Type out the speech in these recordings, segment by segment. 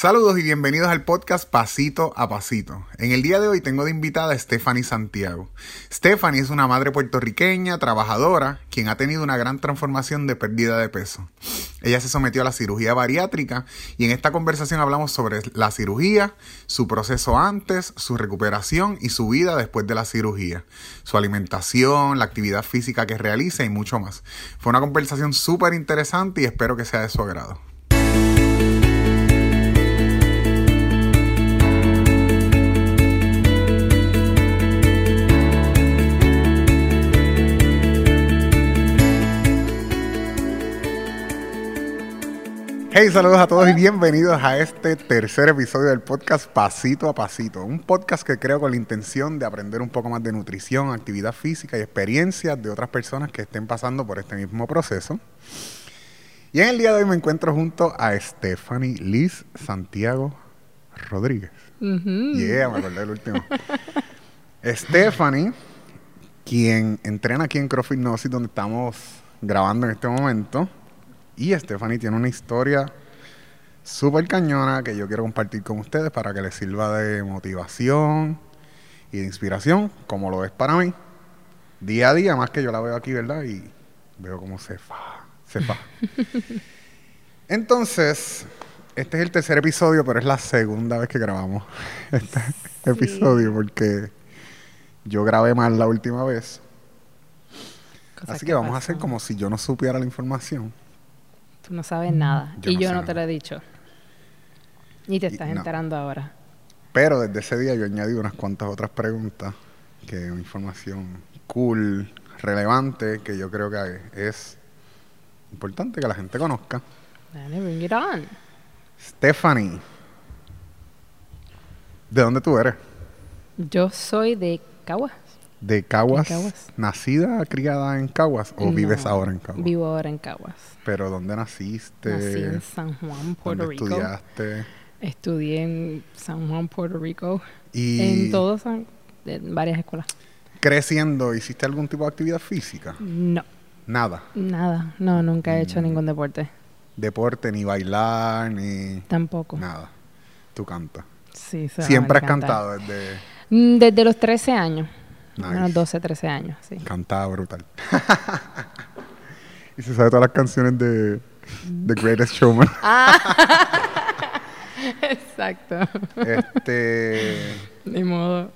Saludos y bienvenidos al podcast Pasito a Pasito. En el día de hoy tengo de invitada a Stephanie Santiago. Stephanie es una madre puertorriqueña, trabajadora, quien ha tenido una gran transformación de pérdida de peso. Ella se sometió a la cirugía bariátrica y en esta conversación hablamos sobre la cirugía, su proceso antes, su recuperación y su vida después de la cirugía, su alimentación, la actividad física que realiza y mucho más. Fue una conversación súper interesante y espero que sea de su agrado. Hey, saludos a todos y bienvenidos a este tercer episodio del podcast Pasito a Pasito. Un podcast que creo con la intención de aprender un poco más de nutrición, actividad física y experiencias de otras personas que estén pasando por este mismo proceso. Y en el día de hoy me encuentro junto a Stephanie Liz Santiago Rodríguez. Yeah, me acordé del último. Stephanie, quien entrena aquí en CrossFit Gnosis, donde estamos grabando en este momento y Stephanie tiene una historia súper cañona que yo quiero compartir con ustedes para que les sirva de motivación y de inspiración, como lo es para mí. Día a día, más que yo la veo aquí, ¿verdad? Y veo cómo se fa, se fa. Entonces, este es el tercer episodio, pero es la segunda vez que grabamos este episodio porque yo grabé mal la última vez. Así que vamos a hacer como si yo no supiera la información no sabes nada. y yo no te lo he dicho. Y te estás enterando ahora. Pero desde ese día yo añadí unas cuantas otras preguntas, que es información cool, relevante, que yo creo que es importante que la gente conozca. Dale, bring it on. Stephanie, ¿de dónde tú eres? Yo soy de Caguas de Caguas, ¿Nacida, criada en Caguas o vives ahora en Caguas? Vivo ahora en Caguas. ¿Pero dónde naciste? Nací en San Juan, Puerto ¿Dónde Rico. estudiaste? Estudié en San Juan, Puerto Rico. ¿Y en todas, en varias escuelas. ¿Creciendo hiciste algún tipo de actividad física? No. ¿Nada? Nada. No, nunca he hecho mm. ningún deporte. ¿Deporte, ni bailar, ni...? Tampoco. Nada. ¿Tú cantas? Sí, ¿Siempre has cantado desde...? Mm, desde los 13 años. Unos 12, 13 años, sí. Cantaba brutal. y se sabe todas las canciones de The Greatest Showman. ah. Exacto. Este. Ni modo.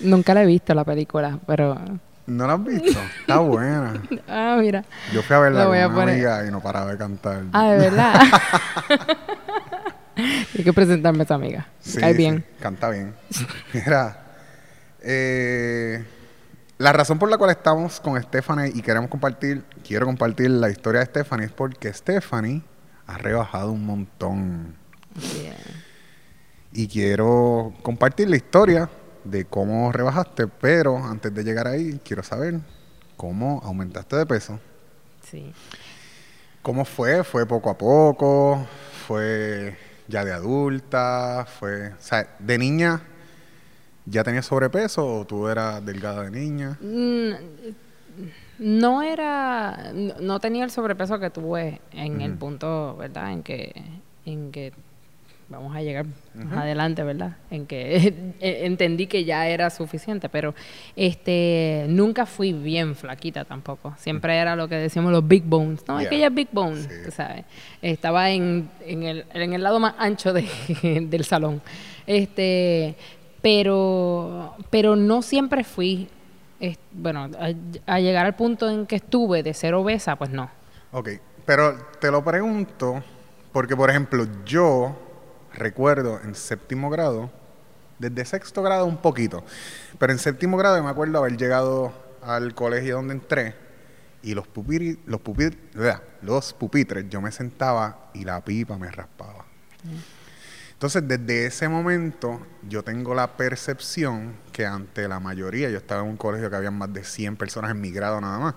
Nunca la he visto la película, pero. ¿No la has visto? Está buena. ah, mira. Yo fui a verla con una amiga y no paraba de cantar. Ah, de verdad. Hay que presentarme a esa amiga. Sí, Cae bien. canta bien. Mira, eh, la razón por la cual estamos con Stephanie y queremos compartir, quiero compartir la historia de Stephanie es porque Stephanie ha rebajado un montón. Y quiero compartir la historia de cómo rebajaste, pero antes de llegar ahí, quiero saber cómo aumentaste de peso. Sí. ¿Cómo fue? ¿Fue poco a poco? ¿Fue ya de adulta? ¿Fue, o sea, de niña ¿Ya tenías sobrepeso o tú eras delgada de niña? Mm, no era, no tenía el sobrepeso que tuve en el punto, ¿verdad? En que, en que vamos a llegar más adelante, ¿verdad? En que entendí que ya era suficiente, pero este nunca fui bien flaquita tampoco. Siempre era lo que decíamos los big bones. No, es que ella es big bones, ¿sabes? Estaba en, en, el, en el lado más ancho de, del salón. Este, pero, pero no siempre fui, bueno, a, llegar al punto en que estuve de ser obesa, pues no. Ok, pero te lo pregunto porque, por ejemplo, yo recuerdo en séptimo grado, desde sexto grado un poquito, pero en séptimo grado me acuerdo haber llegado al colegio donde entré y los pupitres, los los pupitres, yo me sentaba y la pipa me raspaba. Mm. Entonces, desde ese momento, yo tengo la percepción que ante la mayoría, yo estaba en un colegio que había más de 100 personas en mi grado nada más,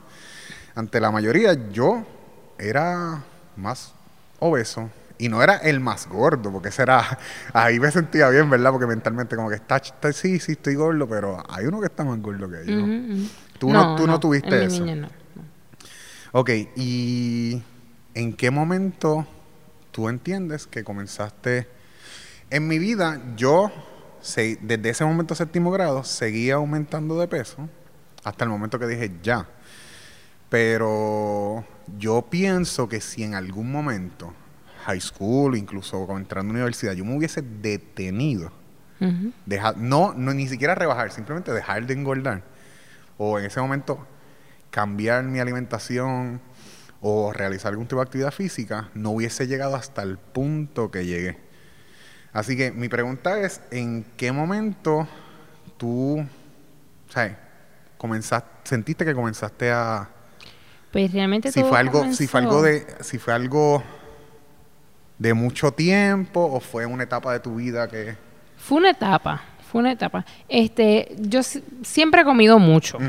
ante la mayoría yo era más obeso y no era el más gordo, porque ese era, ahí me sentía bien, ¿verdad? Porque mentalmente como que está, sí, sí, estoy gordo, pero hay uno que está más gordo que yo. ¿Tú, no, tú no, tuviste eso. no, Ok, ¿y en qué momento tú entiendes que comenzaste... En mi vida, yo, desde ese momento séptimo grado, seguía aumentando de peso hasta el momento que dije ya. Pero yo pienso que si en algún momento, high school, incluso entrando a la universidad, yo me hubiese detenido, dejar, no, no ni siquiera rebajar, simplemente dejar de engordar, o en ese momento cambiar mi alimentación o realizar algún tipo de actividad física, no hubiese llegado hasta el punto que llegué. Así que mi pregunta es, ¿en qué momento tú, sabes, comenzaste, sentiste que comenzaste a, Pues realmente si todo fue algo, si fue algo de, si fue algo de mucho tiempo o fue una etapa de tu vida que, Fue una etapa, fue una etapa. Este, yo si- siempre he comido mucho. Ujú.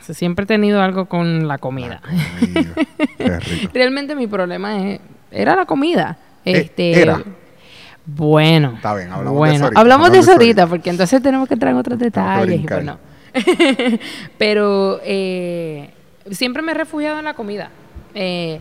O sea, siempre he tenido algo con la comida. Realmente mi problema es, era la comida. Eh, Este, era. Bueno, Está bien, hablamos de eso ahorita, hablamos de eso ahorita, porque entonces tenemos que entrar en otros detalles. Y pues no. Pero eh, siempre me he refugiado en la comida. Eh,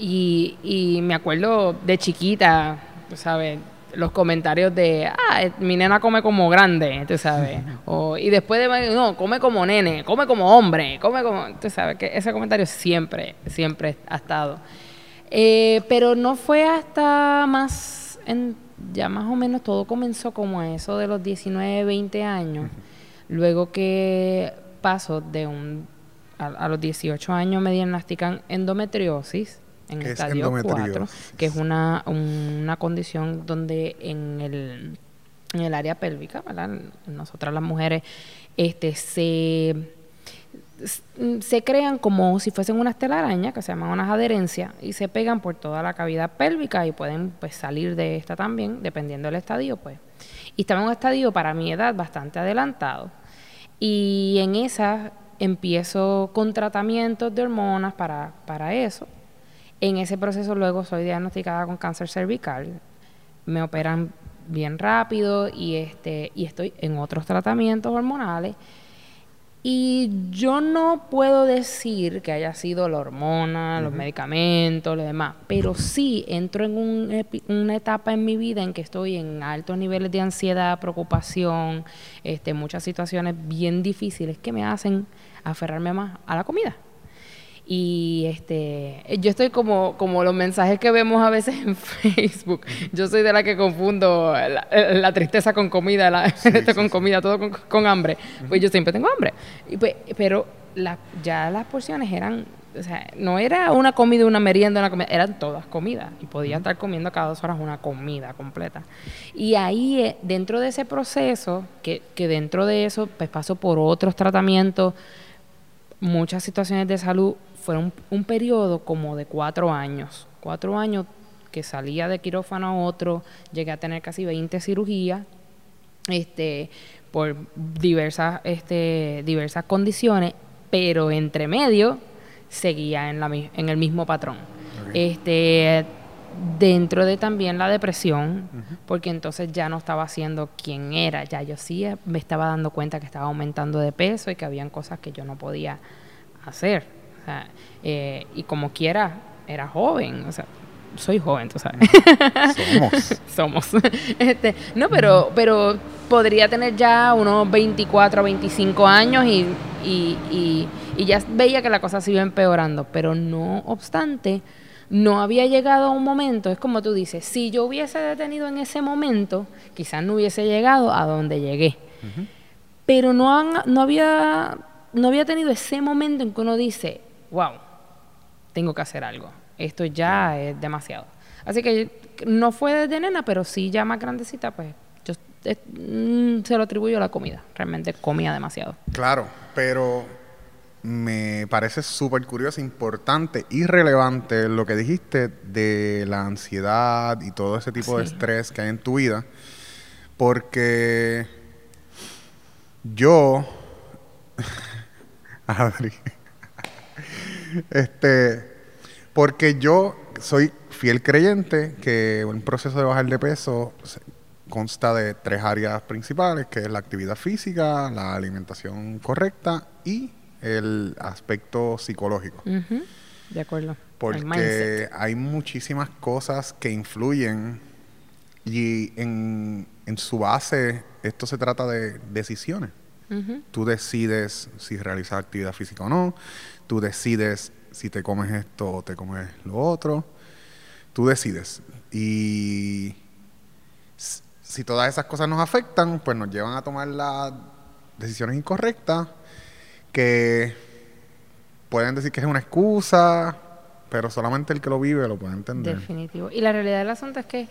y, y me acuerdo de chiquita, tú sabes, los comentarios de, ah, eh, mi nena come como grande, tú sabes. O, y después de, no, come como nene, come como hombre, come como, tú sabes, que ese comentario siempre, siempre ha estado. Eh, pero no fue hasta más, en- ya más o menos todo comenzó como a eso de los 19, 20 años. Luego que paso de un, a, a los 18 años me diagnostican endometriosis en ¿Qué es estadio 4, endometriosis? que es una, una condición donde en el, en el área pélvica, ¿verdad? Nosotras las mujeres, este, se se crean como si fuesen unas telarañas que se llaman unas adherencias y se pegan por toda la cavidad pélvica y pueden pues salir de esta también dependiendo del estadio pues. Y estaba en un estadio para mi edad bastante adelantado. Y en esa empiezo con tratamientos de hormonas para, para eso. En ese proceso luego soy diagnosticada con cáncer cervical. Me operan bien rápido y este y estoy en otros tratamientos hormonales y yo no puedo decir que haya sido la hormona, los medicamentos, lo demás, pero sí entro en un una etapa en mi vida en que estoy en altos niveles de ansiedad, preocupación, este, muchas situaciones bien difíciles que me hacen aferrarme más a la comida. Y este, yo estoy como, como los mensajes que vemos a veces en Facebook. Yo soy de la que confundo la, la tristeza con comida, la, esto con comida, todo con, con hambre. Pues yo siempre tengo hambre. Y pues, pero la- ya las porciones eran, o sea, no era una comida, una merienda, una comida, eran todas comidas. Y podía estar comiendo cada dos horas una comida completa. Y ahí, eh, dentro de ese proceso, que, que dentro de eso, pues paso por otros tratamientos muchas situaciones de salud fueron un periodo como de cuatro años. Cuatro años que salía de quirófano a otro, llegué a tener casi 20 cirugías, este, por diversas, este, diversas condiciones, pero entre medio seguía en, la, en el mismo patrón. Este, dentro de también la depresión, porque entonces ya no estaba siendo quien era, ya yo sí eh, me estaba dando cuenta que estaba aumentando de peso y que habían cosas que yo no podía hacer. O sea, eh, y como quiera, era joven, o sea, soy joven, tú sabes. somos. Somos. Este, no, pero, pero podría tener ya unos 24 o 25 años y, y, y, y ya veía que la cosa se iba empeorando. Pero no obstante, no había llegado a un momento, es como tú dices, si yo hubiese detenido en ese momento, quizás no hubiese llegado a donde llegué. Pero no, han- no, había, no había tenido ese momento en que uno dice, wow, tengo que hacer algo. Esto ya es demasiado. Así que no fue desde nena, pero sí ya más grandecita, pues yo eh, mm, se lo atribuyo a la comida. Realmente comía demasiado. Claro, pero me parece súper curioso, importante y relevante lo que dijiste de la ansiedad y todo ese tipo de estrés que hay en tu vida, porque yo, Adri, este, porque yo soy fiel creyente que un proceso de bajar de peso consta de tres áreas principales, que es la actividad física, la alimentación correcta y el aspecto psicológico. De acuerdo. porque hay muchísimas cosas que influyen y en, en su base esto se trata de decisiones. Tú decides si realizas actividad física o no, tú decides si te comes esto o te comes lo otro, tú decides. Y si todas esas cosas nos afectan, pues nos llevan a tomar las decisiones incorrectas que pueden decir que es una excusa, pero solamente el que lo vive lo puede entender. Definitivo. Y la realidad del asunto es que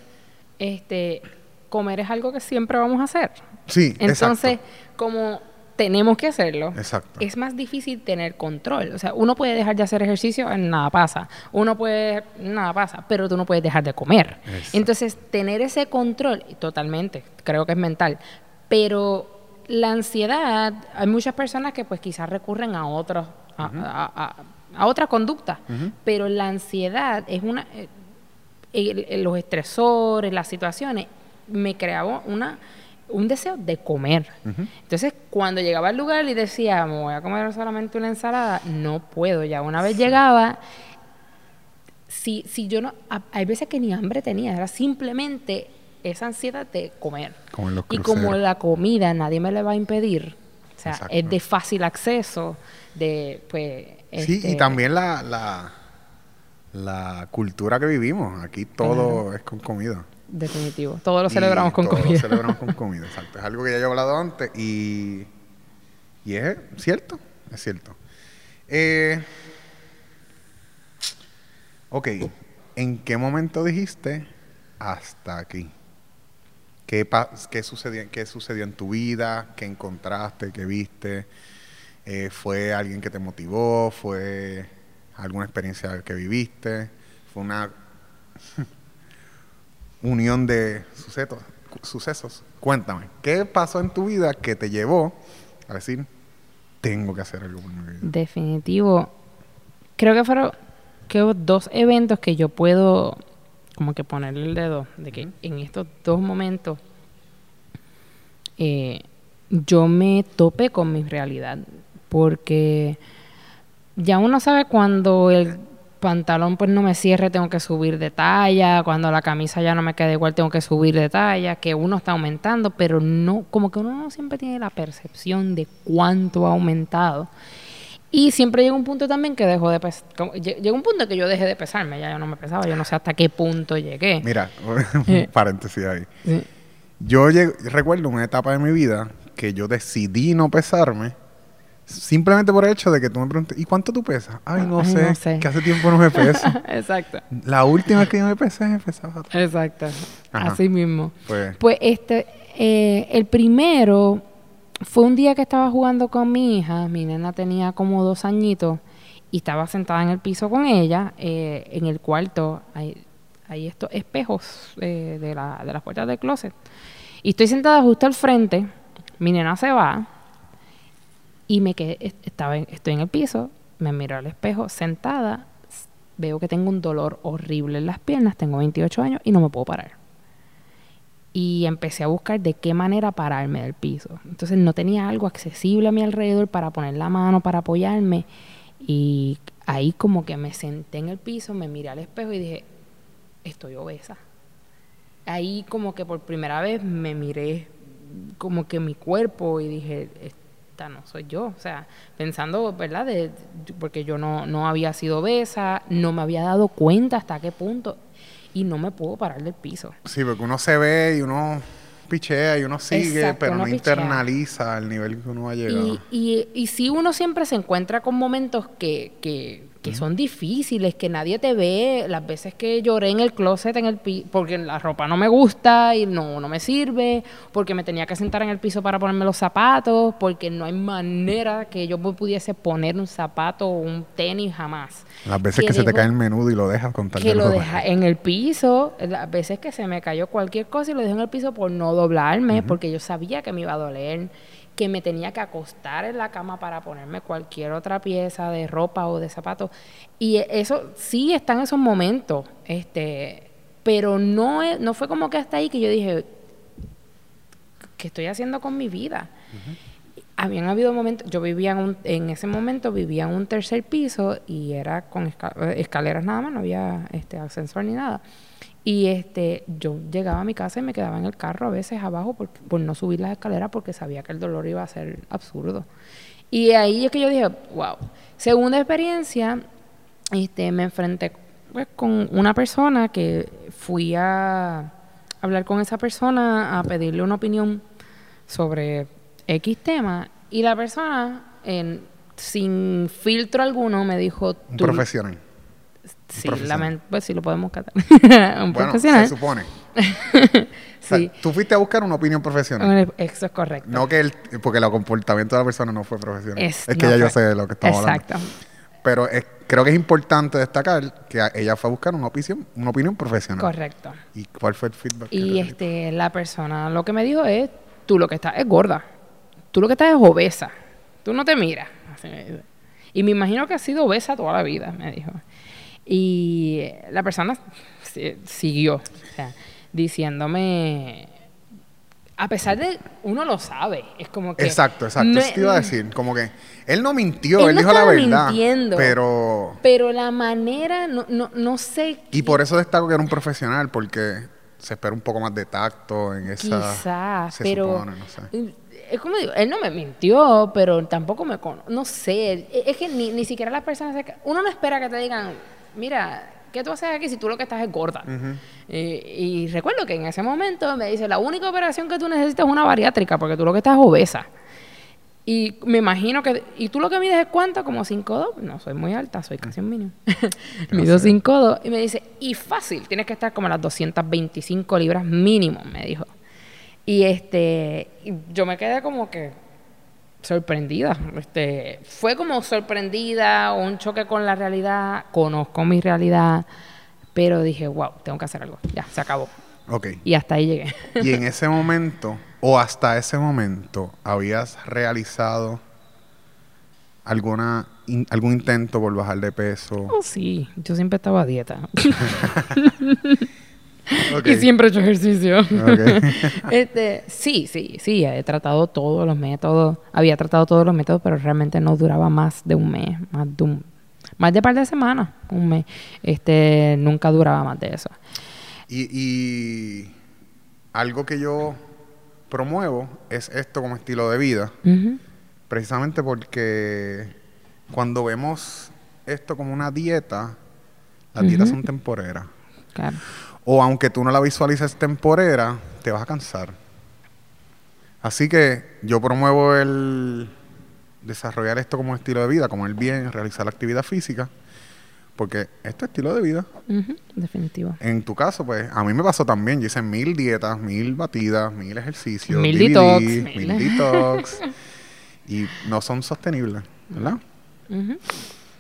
este comer es algo que siempre vamos a hacer. Sí, Entonces, como tenemos que hacerlo, exacto. es más difícil tener control. O sea, uno puede dejar de hacer ejercicio, nada pasa. Uno puede, nada pasa, pero tú no puedes dejar de comer. Entonces, tener ese control, totalmente, creo que es mental. Pero la ansiedad, hay muchas personas que pues quizás recurren a otros, a, a, otra conducta, pero la ansiedad es una... Eh, los estresores, las situaciones, me creaba una un deseo de comer. Entonces, cuando llegaba al lugar y decía, me voy a comer solamente una ensalada, no puedo. Ya una vez llegaba, si, si yo no, hay veces que ni hambre tenía, era simplemente esa ansiedad de comer. y como la comida nadie me le va a impedir, o sea, es de fácil acceso, de pues... Sí, y este también la, la, la cultura que vivimos. Aquí todo es con comida. Definitivo. Todo lo celebramos con comida. Todo lo celebramos con comida, exacto. Es algo que ya he hablado antes y, y es cierto, es cierto. Eh, ok, ¿en qué momento dijiste hasta aquí? ¿Qué, qué, sucedió, ¿Qué sucedió en tu vida? ¿Qué encontraste? ¿Qué viste? Eh, ¿Fue alguien que te motivó? ¿Fue alguna experiencia que viviste? ¿Fue una unión de sucesos, sucesos. Cuéntame, ¿qué pasó en tu vida que te llevó a decir, tengo que hacer algo por mi vida? Definitivo. Creo que fueron dos eventos que yo puedo como que ponerle el dedo, de que en estos dos momentos eh, yo me topé con mi realidad, porque ya uno sabe cuando el pantalón pues no me cierre, tengo que subir de talla, cuando la camisa ya no me queda igual, tengo que subir de talla, que uno está aumentando, pero no, como que uno no siempre tiene la percepción de cuánto ha aumentado. Y siempre llega un punto también que dejo de pesar. Llega un punto que yo dejé de pesarme, ya yo no me pesaba, yo no sé hasta qué punto llegué. Mira, un paréntesis ahí. Yo recuerdo una etapa de mi vida que yo decidí no pesarme Simplemente por el hecho de que tú me preguntes, ¿y cuánto tú pesas? Ay, no, sé, que hace tiempo no me peso. Exacto. La última vez que yo me pesé, me pesaba. Exacto. Así mismo. Pues, pues este, eh, el primero fue un día que estaba jugando con mi hija, mi nena tenía como dos añitos, y estaba sentada en el piso con ella, eh, en el cuarto, hay, hay estos espejos eh, de, la, de las puertas del closet. Y estoy sentada justo al frente, mi nena se va, y me quedé, estaba estoy en el piso, me miro al espejo sentada, veo que tengo un dolor horrible en las piernas, tengo 28 años y no me puedo parar. Y empecé a buscar de qué manera pararme del piso. Entonces no tenía algo accesible a mi alrededor para poner la mano, para apoyarme. Y ahí como que me senté en el piso, me miré al espejo y dije, estoy obesa. Ahí como que por primera vez me miré como que mi cuerpo y dije, no soy yo. O sea, pensando, ¿verdad? De, porque yo no, no había sido obesa, no me había dado cuenta hasta qué punto y no me puedo parar del piso. Sí, porque uno se ve y uno pichea y uno sigue, pero no internaliza el nivel que uno ha llegado. Y, y, y sí uno siempre se encuentra con momentos que, que que son difíciles, que nadie te ve, las veces que lloré en el closet en el porque la ropa no me gusta y no, no me sirve, porque me tenía que sentar en el piso para ponerme los zapatos, porque no hay manera que yo pudiese poner un zapato o un tenis jamás. Las veces que, se te cae el menudo y lo dejas con tal Que lo deja en el piso, las veces que se me cayó cualquier cosa y lo dejo en el piso por no doblarme, porque yo sabía que me iba a doler que me tenía que acostar en la cama para ponerme cualquier otra pieza de ropa o de zapatos. Y eso sí está en esos momentos, este, pero no, no fue como que hasta ahí que yo dije, ¿qué estoy haciendo con mi vida? habían habido momentos, yo vivía en, un- en ese momento vivía en un tercer piso y era con eh, escaleras nada más, no había este ascensor ni nada. Y este, yo llegaba a mi casa y me quedaba en el carro a veces abajo por, no subir las escaleras porque sabía que el dolor iba a ser absurdo. Y ahí es que yo dije, wow. Segunda experiencia, este, me enfrenté pues, con una persona que fui a hablar con esa persona a pedirle una opinión sobre X tema y la persona en- sin filtro alguno me dijo Un "Tú- profesional. Sí, pues sí lo podemos catar un Bueno, profesional se supone. O sea, sí tú fuiste a buscar una opinión profesional. eso es correcto No que el, porque el comportamiento de la persona no fue profesional. Es- Es, que no ya yo fue. sé de lo que estamos exacto hablando. Pero es- creo que es importante destacar que ella fue a buscar una opinión, una opinión profesional. correcto ¿Y cuál fue el feedback? Y este, la persona lo que me dijo es, tú lo que estás es gorda, tú lo que estás es obesa, tú no te miras. Así me dice. Y me imagino que has sido obesa toda la vida, me dijo. Y la persona si- siguió, o sea, diciéndome, a pesar de, uno lo sabe, es como que... Exacto, exacto. no Eso es- te iba a decir. Como que él no mintió, Él él, no dijo la verdad. mintiendo. Pero. Pero la manera, no, no, no sé... Y por eso destaco que era un profesional, porque se espera un poco más de tacto en esa. Quizás, pero supone, no sé. es como digo, él no me mintió, pero tampoco me cono no sé, es que ni, ni siquiera las personas uno no espera que te digan, mira, ¿qué tú haces aquí si tú lo que estás es gorda? Y recuerdo que en ese momento me dice, la única operación que tú necesitas es una bariátrica, porque tú lo que estás es obesa. Y me imagino que, ¿y tú lo que mides es cuánto? Como 5'2". No, soy muy alta, soy casi un mínimo. Mido 5'2". Y me dice, y fácil, tienes que estar como a las 225 libras mínimo, me dijo. Y este, yo me quedé como que sorprendida. Este, fue como sorprendida, un choque con la realidad, conozco mi realidad, pero dije, wow, tengo que hacer algo. Ya, se acabó. Ok. Y hasta ahí llegué. Y en ese momento, o hasta ese momento, ¿habías realizado alguna in- algún intento por bajar de peso? Oh, sí, yo siempre estaba a dieta. Y siempre he hecho ejercicio. Este, sí, sí, sí, he tratado todos los métodos, había tratado todos los métodos, pero realmente no duraba más de un mes, más de un, más de par de semanas, un mes. Este, nunca duraba más de eso. Y, y algo que yo promuevo es esto como estilo de vida, precisamente porque cuando vemos esto como una dieta, las dietas son temporeras. Claro. O aunque tú no la visualices temporera, te vas a cansar. Así que yo promuevo el desarrollar esto como estilo de vida, como el bien, realizar la actividad física, porque esto es estilo de vida. Definitivo. En tu caso, pues, a mí me pasó también. Yo hice mil dietas, mil batidas, mil ejercicios, Mil DVD, detox, mil mil- detox, y no son sostenibles, ¿verdad? Ujú.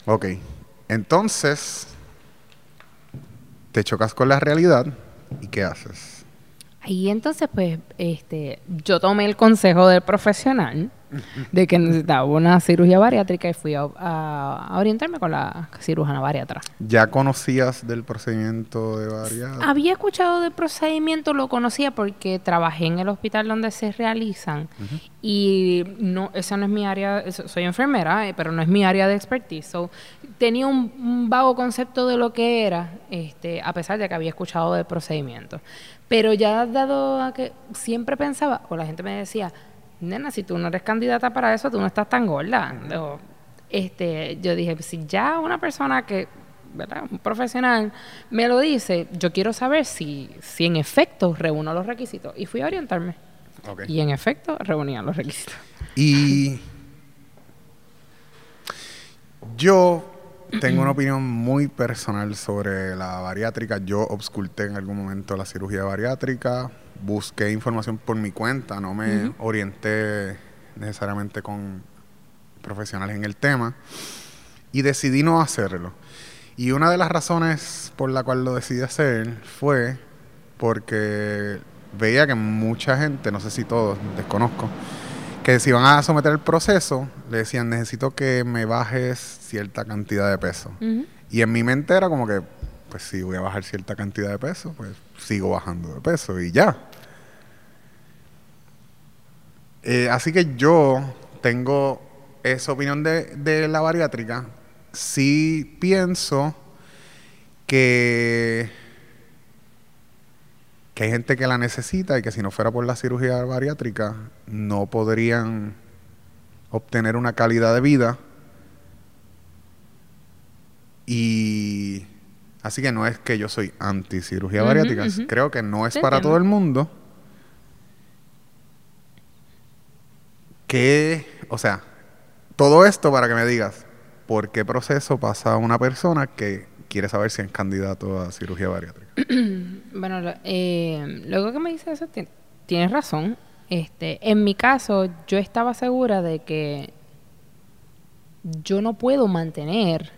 Ok. Entonces, te chocas con la realidad y ¿qué haces? Y entonces, pues, este, yo tomé el consejo del profesional de que necesitaba una cirugía bariátrica y fui a, a- a orientarme con la cirujana bariatra. ¿Ya conocías del procedimiento de varias? Había escuchado del procedimiento, lo conocía porque trabajé en el hospital donde se realizan y no, esa no es mi área, soy enfermera, eh, pero no es mi área de expertise. So, tenía un, un vago concepto de lo que era, este, a pesar de que había escuchado del procedimiento. Pero ya dado a que siempre pensaba, o la gente me decía, nena, si tú no eres candidata para eso, tú no estás tan gorda. O, este, yo dije, si ya una persona que, ¿verdad? Un profesional me lo dice, yo quiero saber si, si en efecto reúno los requisitos. Y fui a orientarme. Ok. Y en efecto reunía los requisitos. Y yo tengo una opinión muy personal sobre la bariátrica. Yo obsculté en algún momento la cirugía bariátrica, busqué información por mi cuenta, no me orienté necesariamente con profesionales en el tema y decidí no hacerlo. Y una de las razones por la cual lo decidí hacer fue porque veía que mucha gente, no sé si todos, desconozco, que si van a someter el proceso, le decían, necesito que me bajes cierta cantidad de peso. Ujú. Y en mi mente era como que, pues si voy a bajar cierta cantidad de peso, pues sigo bajando de peso y ya. Eh, así que yo tengo esa opinión de, de la bariátrica. Sí pienso que, que hay gente que la necesita y que si no fuera por la cirugía bariátrica no podrían obtener una calidad de vida. Y así que no es que yo soy anti cirugía bariátrica, creo que no es Te para entiendo. todo el mundo. Que, o sea, todo esto para que me digas, ¿por qué proceso pasa una persona que quiere saber si es candidato a cirugía bariátrica? Bueno, eh, luego que me dice eso, ti- tienes razón. Este, en mi caso, yo estaba segura de que yo no puedo mantener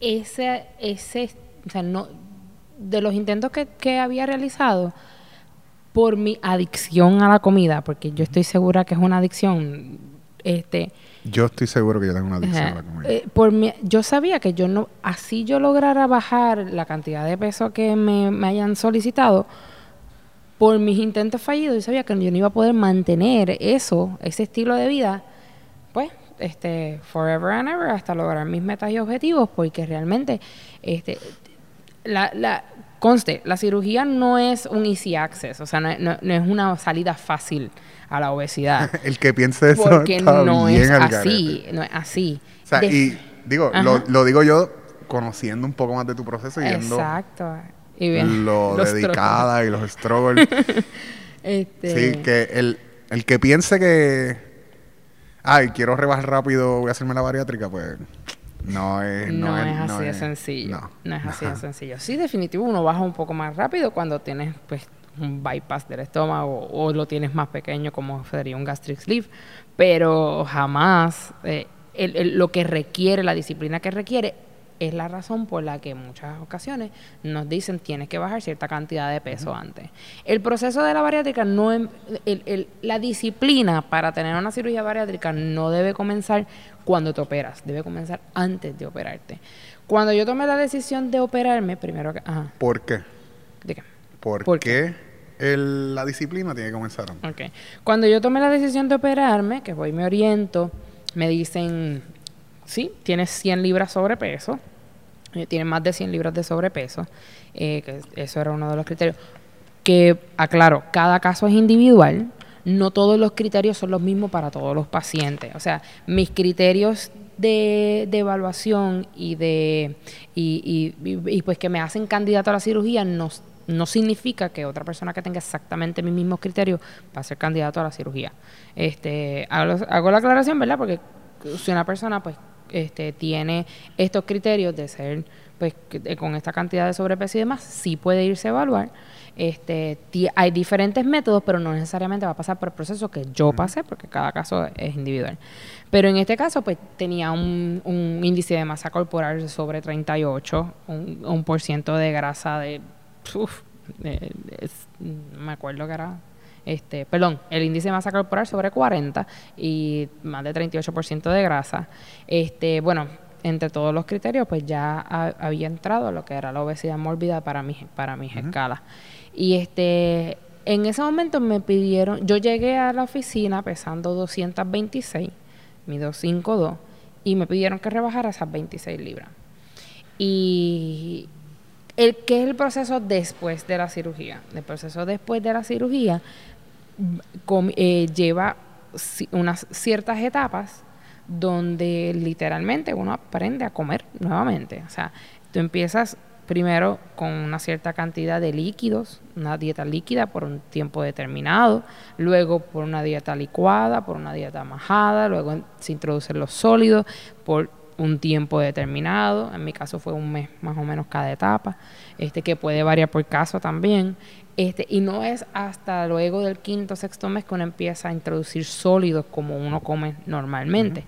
ese, ese, o sea, no, de los intentos que, que había realizado por mi adicción a la comida, porque yo estoy segura que es una adicción, este, Yo estoy seguro que yo tengo una adicción a la comida. Eh, por mi- yo sabía que yo no, así yo lograra bajar la cantidad de peso que me, me hayan solicitado, por mis intentos fallidos, yo sabía que yo no iba a poder mantener eso, ese estilo de vida, pues, este, forever and ever, hasta lograr mis metas y objetivos, porque realmente, este, la, la, conste, la cirugía no es un easy access, o sea, no, no- no es una salida fácil a la obesidad. El que piense eso porque está no bien es así, no es así. O sea, De- y digo, lo, digo yo conociendo un poco más de tu proceso y viendo Exacto. Y bien, lo dedicada y los struggles. Este, Sí, que el, el que piense que, ay, quiero rebajar rápido, voy a hacerme la bariátrica, pues no es... no, es, así de es- sencillo. no. No, es así de sencillo. Sí, definitivo, uno baja un poco más rápido cuando tienes pues un bypass del estómago o lo tienes más pequeño como sería un gastric sleeve, pero jamás eh, el- el- lo que requiere, la disciplina que requiere es la razón por la que en muchas ocasiones nos dicen tienes que bajar cierta cantidad de peso antes. El proceso de la bariátrica no em- el- el- la disciplina para tener una cirugía bariátrica no debe comenzar cuando te operas, debe comenzar antes de operarte. Cuando yo tomé la decisión de operarme, primero que ajá, ¿Por qué? ¿Por, ¿Por qué el- la disciplina tiene que comenzar antes? Cuando yo tomé la decisión de operarme, que voy y me oriento, me dicen, sí, tienes 100 libras sobrepeso, eh, tienes más de 100 libras de sobrepeso, eh, que eso era uno de los criterios. Que, aclaro, cada caso es individual, no todos los criterios son los mismos para todos los pacientes. O sea, mis criterios de, evaluación y de y, pues que me hacen candidato a la cirugía no, no significa que otra persona que tenga exactamente mis mismos criterios va a ser candidato a la cirugía. Este, hago la aclaración, ¿verdad? Porque si una persona pues este, tiene estos criterios de ser pues de- con esta cantidad de sobrepeso y demás, sí puede irse a evaluar. Este, hay diferentes métodos, pero no necesariamente va a pasar por el proceso que yo pasé, porque cada caso es individual. Pero en este caso, pues tenía un, un índice de masa corporal sobre 38, un, un por ciento de grasa de, uf, de- no me acuerdo que era, este, perdón, el índice de masa corporal sobre 40 y más de 38% de grasa. Este, bueno, entre todos los criterios, pues ya ha- había entrado lo que era la obesidad mórbida para mis, para mis escalas. Y este, en ese momento me pidieron, yo llegué a la oficina pesando 226, mido 5'2", y me pidieron que rebajara esas 26 libras. Y el, ¿qué es el proceso después de la cirugía? El proceso después de la cirugía eh, lleva unas ciertas etapas donde literalmente uno aprende a comer nuevamente. O sea, tú empiezas primero con una cierta cantidad de líquidos, una dieta líquida por un tiempo determinado, luego por una dieta licuada, por una dieta majada, luego se introducen los sólidos por un tiempo determinado, en mi caso fue un mes más o menos cada etapa, este que puede variar por caso también. Este, y no es hasta luego del quinto sexto mes que uno empieza a introducir sólidos como uno come normalmente,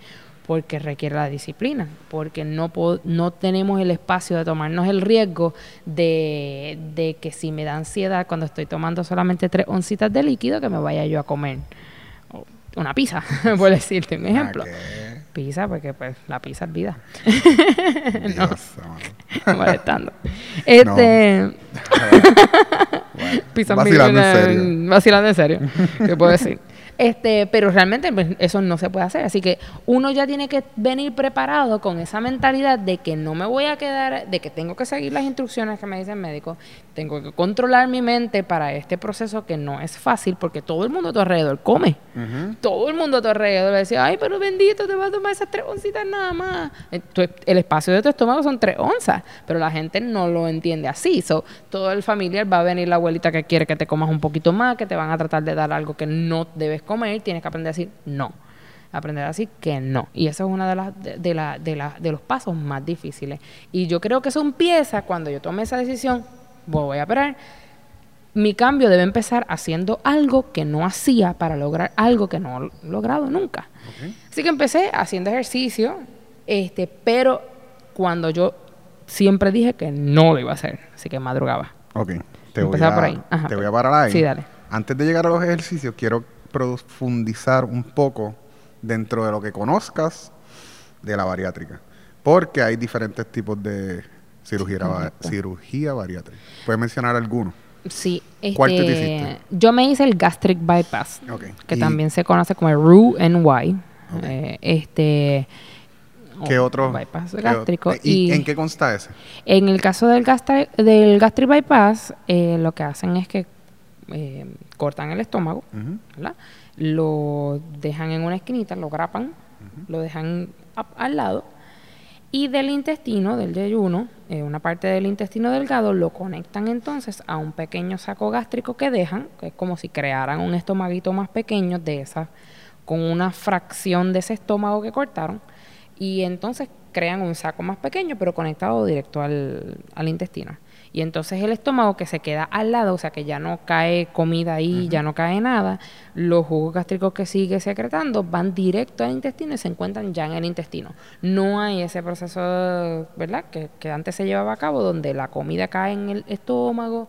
porque requiere la disciplina, porque no, no tenemos el espacio de tomarnos el riesgo de, de que si me da ansiedad cuando estoy tomando solamente tres oncitas de líquido, que me vaya yo a comer o una pizza, por decirte un ejemplo. Ah, ¿qué? Pizza, porque pues la pizza es vida. Mano. molestando. Este, Bueno, vacilando en serio. Vacilando en serio. ¿Qué puedo decir? Este, pero realmente pues, eso no se puede hacer. Así que uno ya tiene que venir preparado con esa mentalidad de que no me voy a quedar, de que tengo que seguir las instrucciones que me dice el médico, tengo que controlar mi mente para este proceso que no es fácil porque todo el mundo a tu alrededor come. Todo el mundo a tu alrededor le decía, ay, pero bendito, te vas a tomar esas tres oncitas nada más. El espacio de tu estómago son tres onzas, pero la gente no lo entiende así. So, todo el familiar va a venir la abuelita que quiere que te comas un poquito más, que te van a tratar de dar algo que no debes comer, tienes que aprender a decir no. Aprender a decir que no. Y eso es uno de, las de, de, de los pasos más difíciles. Y yo creo que eso empieza cuando yo tome esa decisión, voy a esperar mi cambio debe empezar haciendo algo que no hacía para lograr algo que no he logrado nunca. Así que empecé haciendo ejercicio, este, pero cuando yo siempre dije que no lo iba a hacer, así que madrugaba. Ok, te, voy a, por ahí. te voy a parar ahí. Sí, dale. Antes de llegar a los ejercicios, quiero profundizar un poco dentro de lo que conozcas de la bariátrica, porque hay diferentes tipos de cirugía, cirugía bariátrica. ¿Puedes mencionar algunos? Sí, este, yo me hice el gastric bypass, que también se conoce como el RU-NY. Eh, este, ¿Qué otro bypass gástrico? ¿Y, en qué consta ese? En el caso del, del gastric bypass, eh, lo que hacen es que eh, cortan el estómago, lo dejan en una esquinita, lo grapan, lo dejan al lado y del intestino, del yeyuno, eh, una parte del intestino delgado, lo conectan entonces a un pequeño saco gástrico que dejan, que es como si crearan un estomaguito más pequeño de esa, con una fracción de ese estómago que cortaron, y entonces crean un saco más pequeño, pero conectado directo al, al intestino. Y entonces el estómago que se queda al lado, o sea que ya no cae comida ahí, ya no cae nada, los jugos gástricos que sigue secretando van directo al intestino y se encuentran ya en el intestino. No hay ese proceso, ¿verdad? Que, que antes se llevaba a cabo donde la comida cae en el estómago,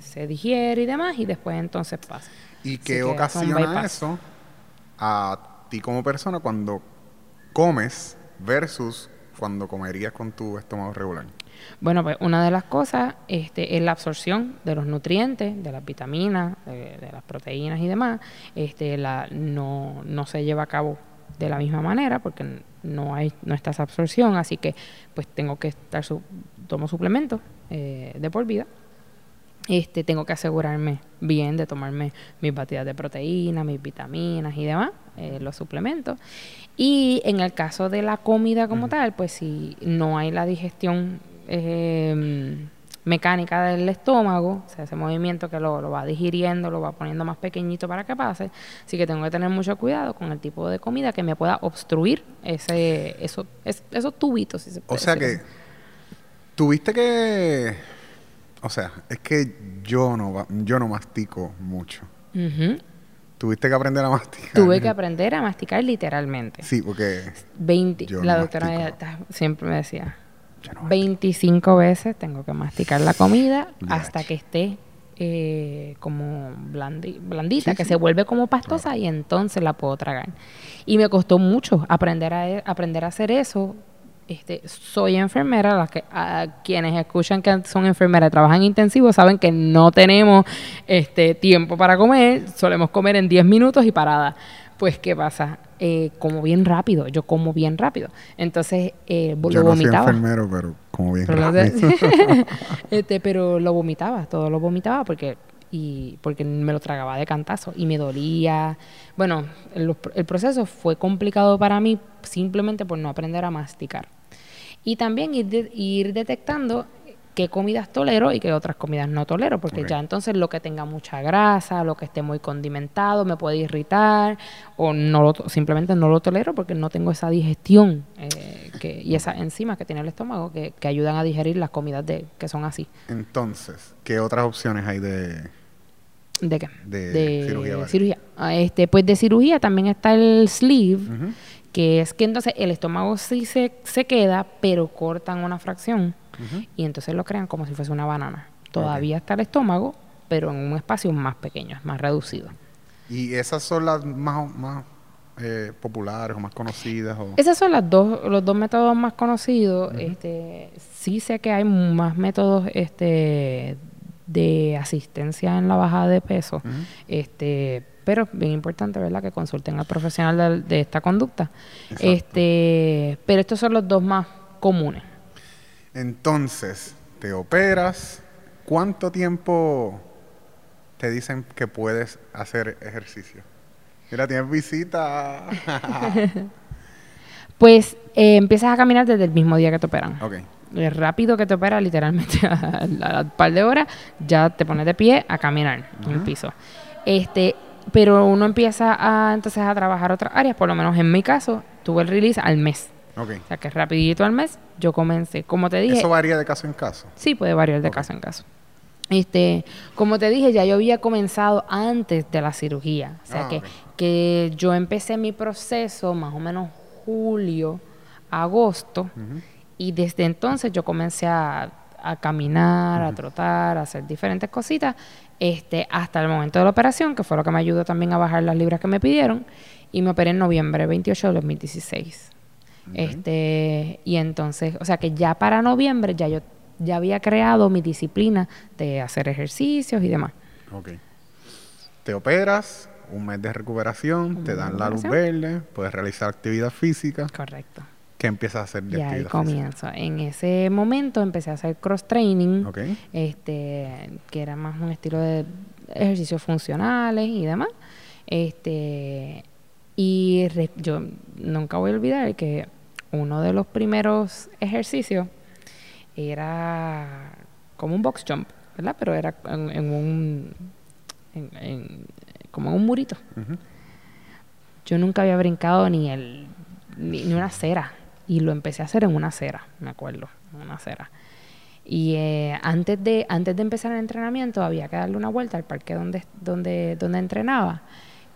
se digiere y demás, y después entonces pasa. ¿Y qué ocasiona eso a ti como persona cuando comes versus cuando comerías con tu estómago regular? Bueno, pues una de las cosas este, es la absorción de los nutrientes, de las vitaminas, de, las proteínas y demás. Este, la, no, no se lleva a cabo de la misma manera porque no hay no está esa absorción, así que pues tengo que estar su, tomo suplementos eh, de por vida. Este, tengo que asegurarme bien de tomarme mis batidas de proteína, mis vitaminas y demás, eh, los suplementos. Y en el caso de la comida como tal, pues si no hay la digestión eh, mecánica del estómago, o sea, ese movimiento que lo, va digiriendo, lo va poniendo más pequeñito para que pase. Así que tengo que tener mucho cuidado con el tipo de comida que me pueda obstruir ese, eso, esos tubitos. Si se o sea que tuviste que, o sea, es que yo no, yo no mastico mucho. Tuviste que aprender a masticar. Tuve que aprender a masticar literalmente. Sí, porque 20, la doctora siempre me decía, 25 veces tengo que masticar la comida hasta que esté eh, como blandita, que se vuelve como pastosa y entonces la puedo tragar. Y me costó mucho aprender a, aprender a hacer eso. Este, soy enfermera, las que, a quienes escuchan que son enfermeras y trabajan intensivo saben que no tenemos este tiempo para comer, solemos comer en 10 minutos y parada. Pues, ¿qué pasa? eh, como bien rápido, yo como bien rápido. Entonces, eh, lo vomitaba. Soy enfermero, pero como bien rápido. este, pero lo vomitaba, todo lo vomitaba porque y porque me lo tragaba de cantazo y me dolía. Bueno, el, el proceso fue complicado para mí simplemente por no aprender a masticar. Y también ir, ir detectando qué comidas tolero y qué otras comidas no tolero, porque ya entonces lo que tenga mucha grasa, lo que esté muy condimentado, me puede irritar o no lo, simplemente no lo tolero porque no tengo esa digestión eh, que, y esas enzimas que tiene el estómago que, ayudan a digerir las comidas de, que son así. Entonces, ¿qué otras opciones hay de, ¿De qué? De, cirugía. Ah, este, pues de cirugía también está el sleeve, que es que entonces el estómago sí se, se queda, pero cortan una fracción y entonces lo crean como si fuese una banana. Todavía está el estómago, pero en un espacio más pequeño, más reducido. ¿Y esas son las más, más eh, populares o más conocidas? O? Esas son las dos, los dos métodos más conocidos. este, sí sé que hay más métodos este, de asistencia en la bajada de peso. Este, pero bien importante, ¿verdad? Que consulten al profesional de, esta conducta. Este, pero estos son los dos más comunes. Entonces, te operas, ¿cuánto tiempo te dicen que puedes hacer ejercicio? Mira, tienes visita. pues eh, empiezas a caminar desde el mismo día que te operan. Ok. Es rápido que te operas, literalmente a, un par de horas, ya te pones de pie a caminar en el piso. Este, pero uno empieza a entonces a trabajar otras áreas, por lo menos en mi caso, tuve el release al mes. Okay. O sea que rapidito al mes yo comencé. Como te dije. ¿Eso varía de caso en caso? Sí, puede variar de caso en caso. Este, como te dije, ya yo había comenzado antes de la cirugía. O sea, ah, que, que yo empecé mi proceso más o menos julio, agosto, y desde entonces yo comencé a, caminar, a trotar, a hacer diferentes cositas, este, hasta el momento de la operación, que fue lo que me ayudó también a bajar las libras que me pidieron, y me operé en noviembre 28 de 2016. Este, y entonces, o sea que ya para noviembre ya yo ya había creado mi disciplina de hacer ejercicios y demás. Ok. Te operas, un mes de recuperación, te dan la luz verde, puedes realizar actividad física. Correcto. ¿Qué empiezas a hacer de y ahí comienzo. En ese momento empecé a hacer cross training, este, que era más un estilo de ejercicios funcionales y demás. Este, y yo nunca voy a olvidar que uno de los primeros ejercicios era como un box jump, ¿verdad? Pero era en, un. como en un murito. Yo nunca había brincado ni, el, ni, una cera. Y lo empecé a hacer en una cera, me acuerdo, en una cera. Y eh, antes, de, antes de empezar el entrenamiento había que darle una vuelta al parque donde, donde, donde entrenaba.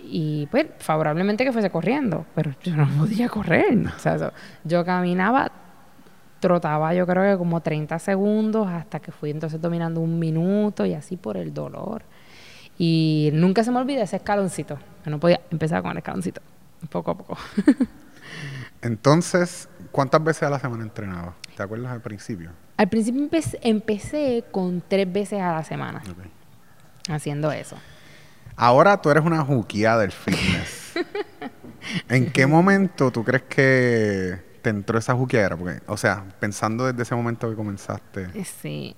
Y pues favorablemente que fuese corriendo, pero yo no podía correr. O sea, yo caminaba trotaba yo creo que como 30 segundos hasta que fui entonces dominando un minuto y así por el dolor. Y nunca se me olvida ese escaloncito. Que no podía empezar con el escaloncito, poco a poco. entonces, ¿cuántas veces a la semana entrenaba? ¿Te acuerdas al principio? Al principio empecé, con tres veces a la semana. Haciendo eso. Ahora tú eres una juquía del fitness. ¿En qué momento tú crees que te entró esa juqueadera? Porque, o sea, pensando desde ese momento que comenzaste. Eh, sí.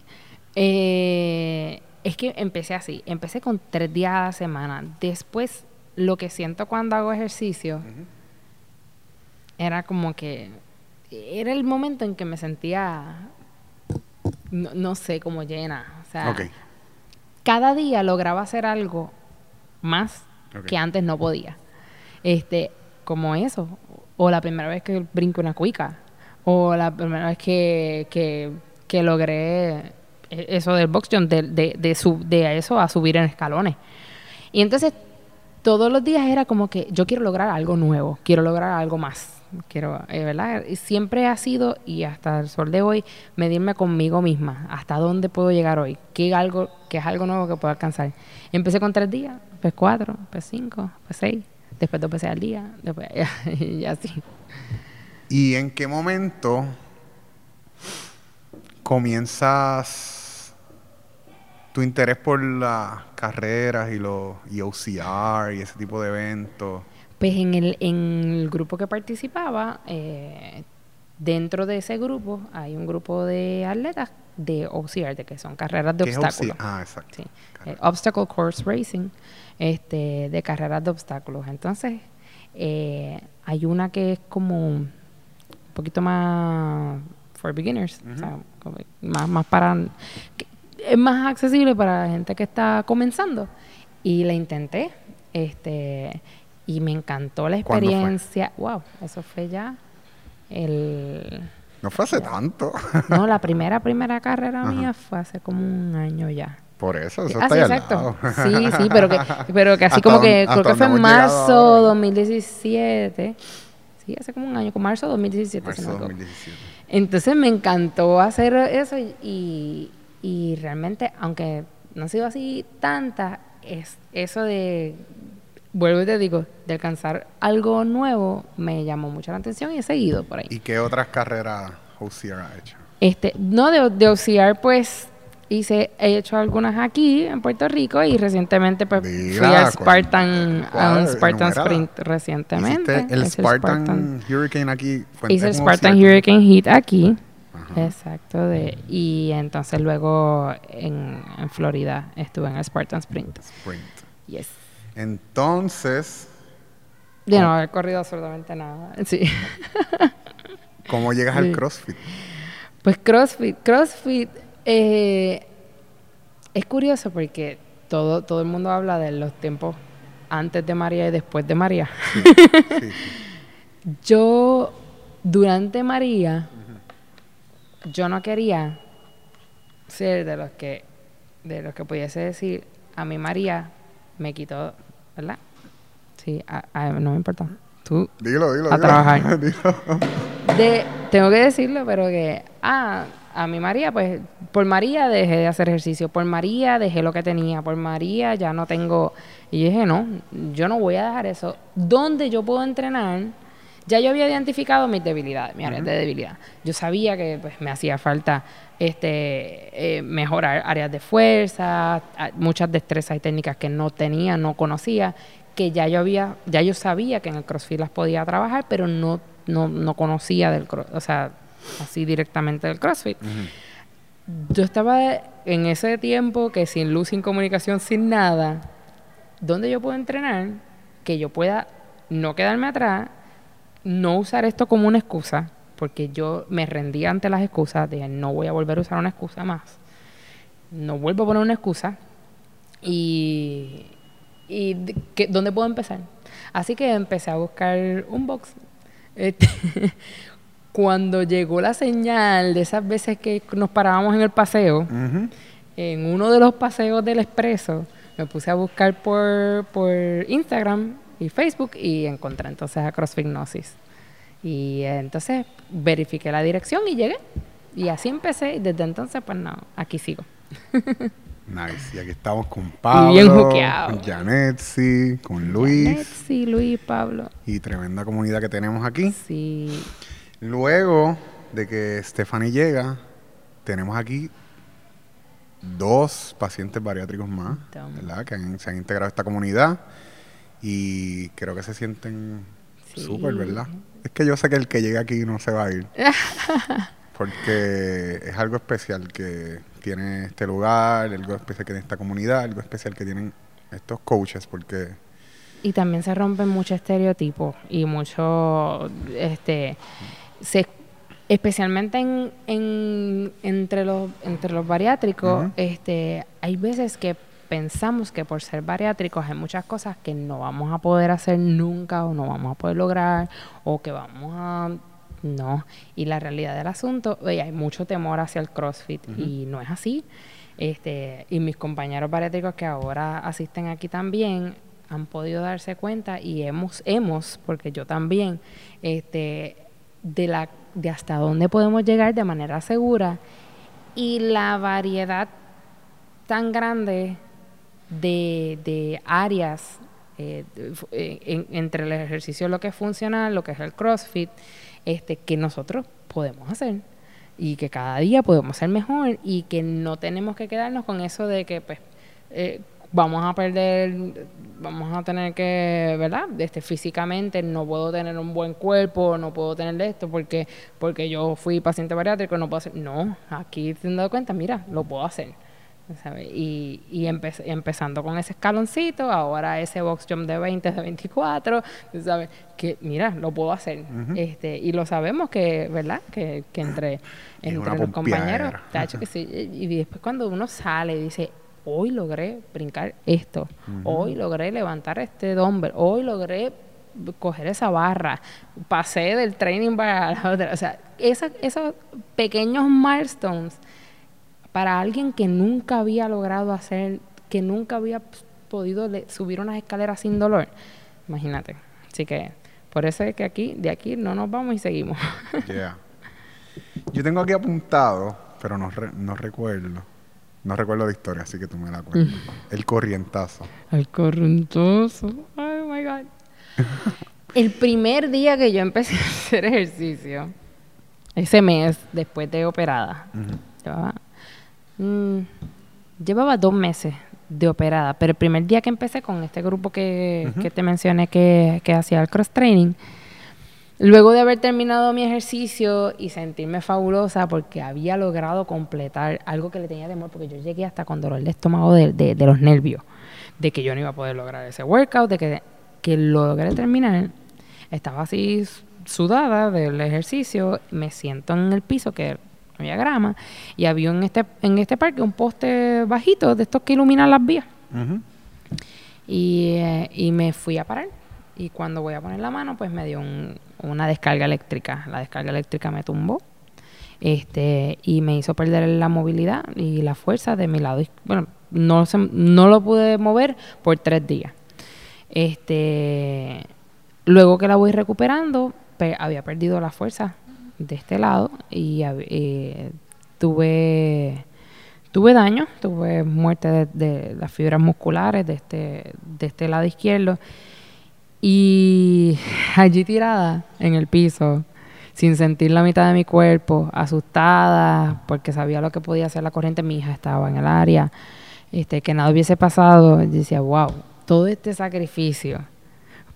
Eh, es que empecé así. Empecé con tres días a la semana. Después, lo que siento cuando hago ejercicio era como que. Era el momento en que me sentía. No, sé, como llena. O sea, cada día lograba hacer algo más que antes no podía. Este, como eso, o la primera vez que brinco una cuica, o la primera vez que, que, logré eso del box jump, de, de, de, eso a subir en escalones. Y entonces todos los días era como que yo quiero lograr algo nuevo, quiero lograr algo más. Quiero, eh, ¿verdad? Y siempre ha sido, y hasta el sol de hoy, medirme conmigo misma, hasta dónde puedo llegar hoy, qué, algo, qué es algo nuevo que puedo alcanzar. Empecé con tres días, pues cuatro, pues cinco, pues seis, después dos veces al día, después y así. ¿Y en qué momento comienzas tu interés por las carreras y los y OCR y ese tipo de eventos? Pues en el, en el grupo que participaba, eh, dentro de ese grupo hay un grupo de atletas de OCR, que son carreras de obstáculos. Ah, exacto. Eh, obstacle Course Racing este, de carreras de obstáculos. Entonces, eh, hay una que es como un poquito más for beginners, o sea, más, más para... es más accesible para la gente que está comenzando. Y la intenté, este, y me encantó la experiencia. Wow, eso fue ya el... No fue hace tanto. no, la primera, primera carrera mía fue hace como un año ya. Por eso, eso ah, está sí, exacto. Sí, sí, pero que, pero que así como que creo que fue en marzo 2017. Sí, hace como un año, con marzo 2017. Marzo 2017. Entonces me encantó hacer eso y, y realmente, aunque no ha sido así tanta, es eso de, vuelvo y te digo, de alcanzar algo nuevo me llamó mucho la atención y he seguido por ahí. ¿Y qué otras carreras OCR ha hecho? Este, no, de, de OCR pues hice, he hecho algunas aquí en Puerto Rico y recientemente pues, fui con- Spartan, a un Spartan Enumérala. Sprint recientemente. El Hice Spartan, Hurricane aquí. Hice el Spartan ¿cierto? Hurricane Heat aquí. Ajá. Exacto. De, y entonces luego en, en Florida estuve en el Spartan Sprint. Sprint. Yes. Entonces, De no haber corrido absolutamente nada. Sí. ¿cómo llegas al. CrossFit? Pues CrossFit, CrossFit eh, es curioso porque todo, todo el mundo habla de los tiempos antes de María y después de María. Sí, sí. Yo, durante María, yo no quería ser de los que, de los que pudiese decir, a mi María me quitó, ¿verdad? Sí, a- a- no me importa. Tú, Dilo, dilo. A dilo. trabajar. Dilo. de, tengo que decirlo, pero que, ah, a mi María, pues, por María dejé de hacer ejercicio, por María dejé lo que tenía, por María ya no tengo, y dije, no, yo no voy a dejar eso. ¿Dónde yo puedo entrenar? Ya yo había identificado mis debilidades, mis áreas de debilidad. Yo sabía que pues, me hacía falta este, eh, mejorar áreas de fuerza, muchas destrezas y técnicas que no tenía, no conocía, que ya yo había, ya yo sabía que en el CrossFit las podía trabajar, pero no, no, no conocía del o sea, así directamente del CrossFit. Yo estaba en ese tiempo que sin luz, sin comunicación, sin nada, ¿dónde yo puedo entrenar? Que yo pueda no quedarme atrás, no usar esto como una excusa, porque yo me rendí ante las excusas, dije, no voy a volver a usar una excusa más. No vuelvo a poner una excusa. Y, y de- ¿qué- ¿dónde puedo empezar? Así que empecé a buscar un box. Este, cuando llegó la señal de esas veces que nos parábamos en el paseo, en uno de los paseos del expreso, me puse a buscar por, por Instagram y Facebook y encontré entonces a CrossFit Gnosis. Y eh, entonces verifiqué la dirección y llegué. Y así empecé y desde entonces pues no, aquí sigo. Nice. Y aquí estamos con Pablo, con Janetsi, con Luis Sí, Luis, Pablo. y tremenda comunidad que tenemos aquí. Sí. Luego de que Stephanie llega, tenemos aquí dos pacientes bariátricos más. ¿verdad? Que han- se han integrado a esta comunidad y creo que se sienten Sí. súper, ¿verdad? Es que yo sé que el que llegue aquí no se va a ir. porque es algo especial que tiene este lugar, algo especial que tiene esta comunidad, algo especial que tienen estos coaches, porque Y también se rompen muchos estereotipos y mucho, este, se, especialmente en, en- entre los entre los bariátricos, este, hay veces que pensamos que por ser bariátricos hay muchas cosas que no vamos a poder hacer nunca o no vamos a poder lograr o que vamos a no. Y la realidad del asunto oye, hay mucho temor hacia el CrossFit y no es así. Este y mis compañeros bariátricos que ahora asisten aquí también han podido darse cuenta y hemos hemos porque yo también este de la de hasta dónde podemos llegar de manera segura. Y la variedad tan grande de, de áreas eh, eh, en- entre el ejercicio lo que es funcional, lo que es el CrossFit, este, que nosotros podemos hacer y que cada día podemos ser mejor y que no tenemos que quedarnos con eso de que pues eh, vamos a perder, vamos a tener que, ¿verdad? Este, físicamente no puedo tener un buen cuerpo, no puedo tener esto porque porque yo fui paciente bariátrico, no puedo hacer. No, aquí te dado cuenta, mira, lo puedo hacer. ¿Sabes? Y, y empe- empezando con ese escaloncito, ahora ese box jump de 20, de 24, tú ¿sabes? Que mira, lo puedo hacer. este Y lo sabemos que, ¿verdad? Que, que entre, entre los compañeros, tacho, que sí. Y después cuando uno sale y dice, hoy logré brincar esto, hoy logré levantar este dumbbell, hoy logré coger esa barra, pasé del training para la otra. O sea, esos pequeños milestones para alguien que nunca había logrado hacer, que nunca había podido subir unas escaleras sin dolor, imagínate. Así que por eso es que aquí, de aquí no nos vamos y seguimos. Yeah. Yo tengo aquí apuntado, pero no, re- no recuerdo. No recuerdo la historia, así que tú me la cuentas. El corrientazo. Al correntoso. Oh my God. El primer día que yo empecé a hacer ejercicio, ese mes después de operada, Ujú. yo Mm, llevaba dos meses de operada, pero el primer día que empecé con este grupo que, que te mencioné que, que hacía el cross training, luego de haber terminado mi ejercicio y sentirme fabulosa porque había logrado completar algo que le tenía temor, porque yo llegué hasta con dolor de estómago de, de, de los nervios, de que yo no iba a poder lograr ese workout, de que, que lo logré terminar, estaba así sudada del ejercicio, me siento en el piso que había grama y había en este en este parque un poste bajito de estos que iluminan las vías. y, eh, y me fui a parar y cuando voy a poner la mano pues me dio un, una descarga eléctrica. La descarga eléctrica me tumbó este y me hizo perder la movilidad y la fuerza de mi lado. Bueno, no, se, no lo pude mover por tres días. Este, luego que la voy recuperando, había perdido la fuerza de este lado y eh, tuve tuve daño, tuve muerte de, las fibras musculares de este, de este lado izquierdo. Y allí tirada en el piso, sin sentir la mitad de mi cuerpo, asustada, porque sabía lo que podía hacer la corriente, mi hija estaba en el área, este, que nada hubiese pasado, decía, wow, todo este sacrificio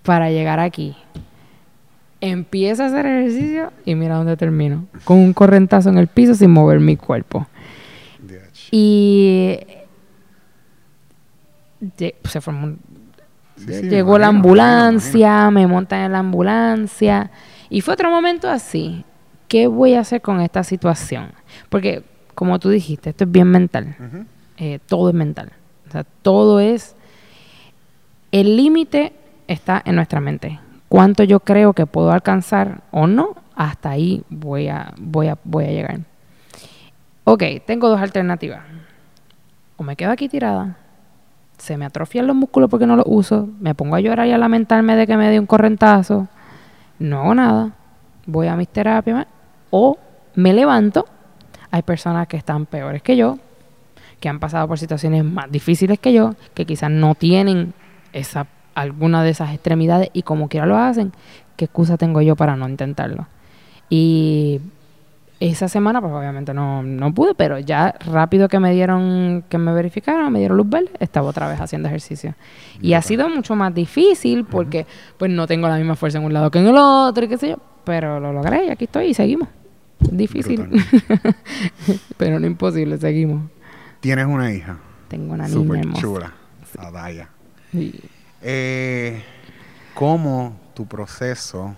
para llegar aquí. Empiezo a hacer ejercicio y mira dónde termino, con un correntazo en el piso sin mover mi cuerpo. Y se formó un, llegó la ambulancia, me montan en la ambulancia y fue otro momento así. ¿Qué voy a hacer con esta situación? Porque, como tú dijiste, esto es bien mental. eh, todo es mental. O sea, todo es... El límite está en nuestra mente. Cuánto yo creo que puedo alcanzar o no, hasta ahí voy a, voy a, voy a llegar. Ok, tengo dos alternativas. O me quedo aquí tirada, se me atrofian los músculos porque no los uso, me pongo a llorar y a lamentarme de que me dio un correntazo, no hago nada, voy a mis terapias o me levanto. Hay personas que están peores que yo, que han pasado por situaciones más difíciles que yo, que quizás no tienen esa alguna de esas extremidades y como quiera lo hacen, ¿qué excusa tengo yo para no intentarlo? Y esa semana, pues obviamente no, no pude, pero ya rápido que me dieron, que me verificaron, me dieron luz verde, estaba otra vez haciendo ejercicio. Y ha sido mucho más difícil porque pues no tengo la misma fuerza en un lado que en el otro y qué sé yo, pero lo logré y aquí estoy y seguimos. Difícil, pero no imposible, seguimos. ¿Tienes una hija? Tengo una niña hermosa. chula, Adaya. Sí. Eh, ¿Cómo tu proceso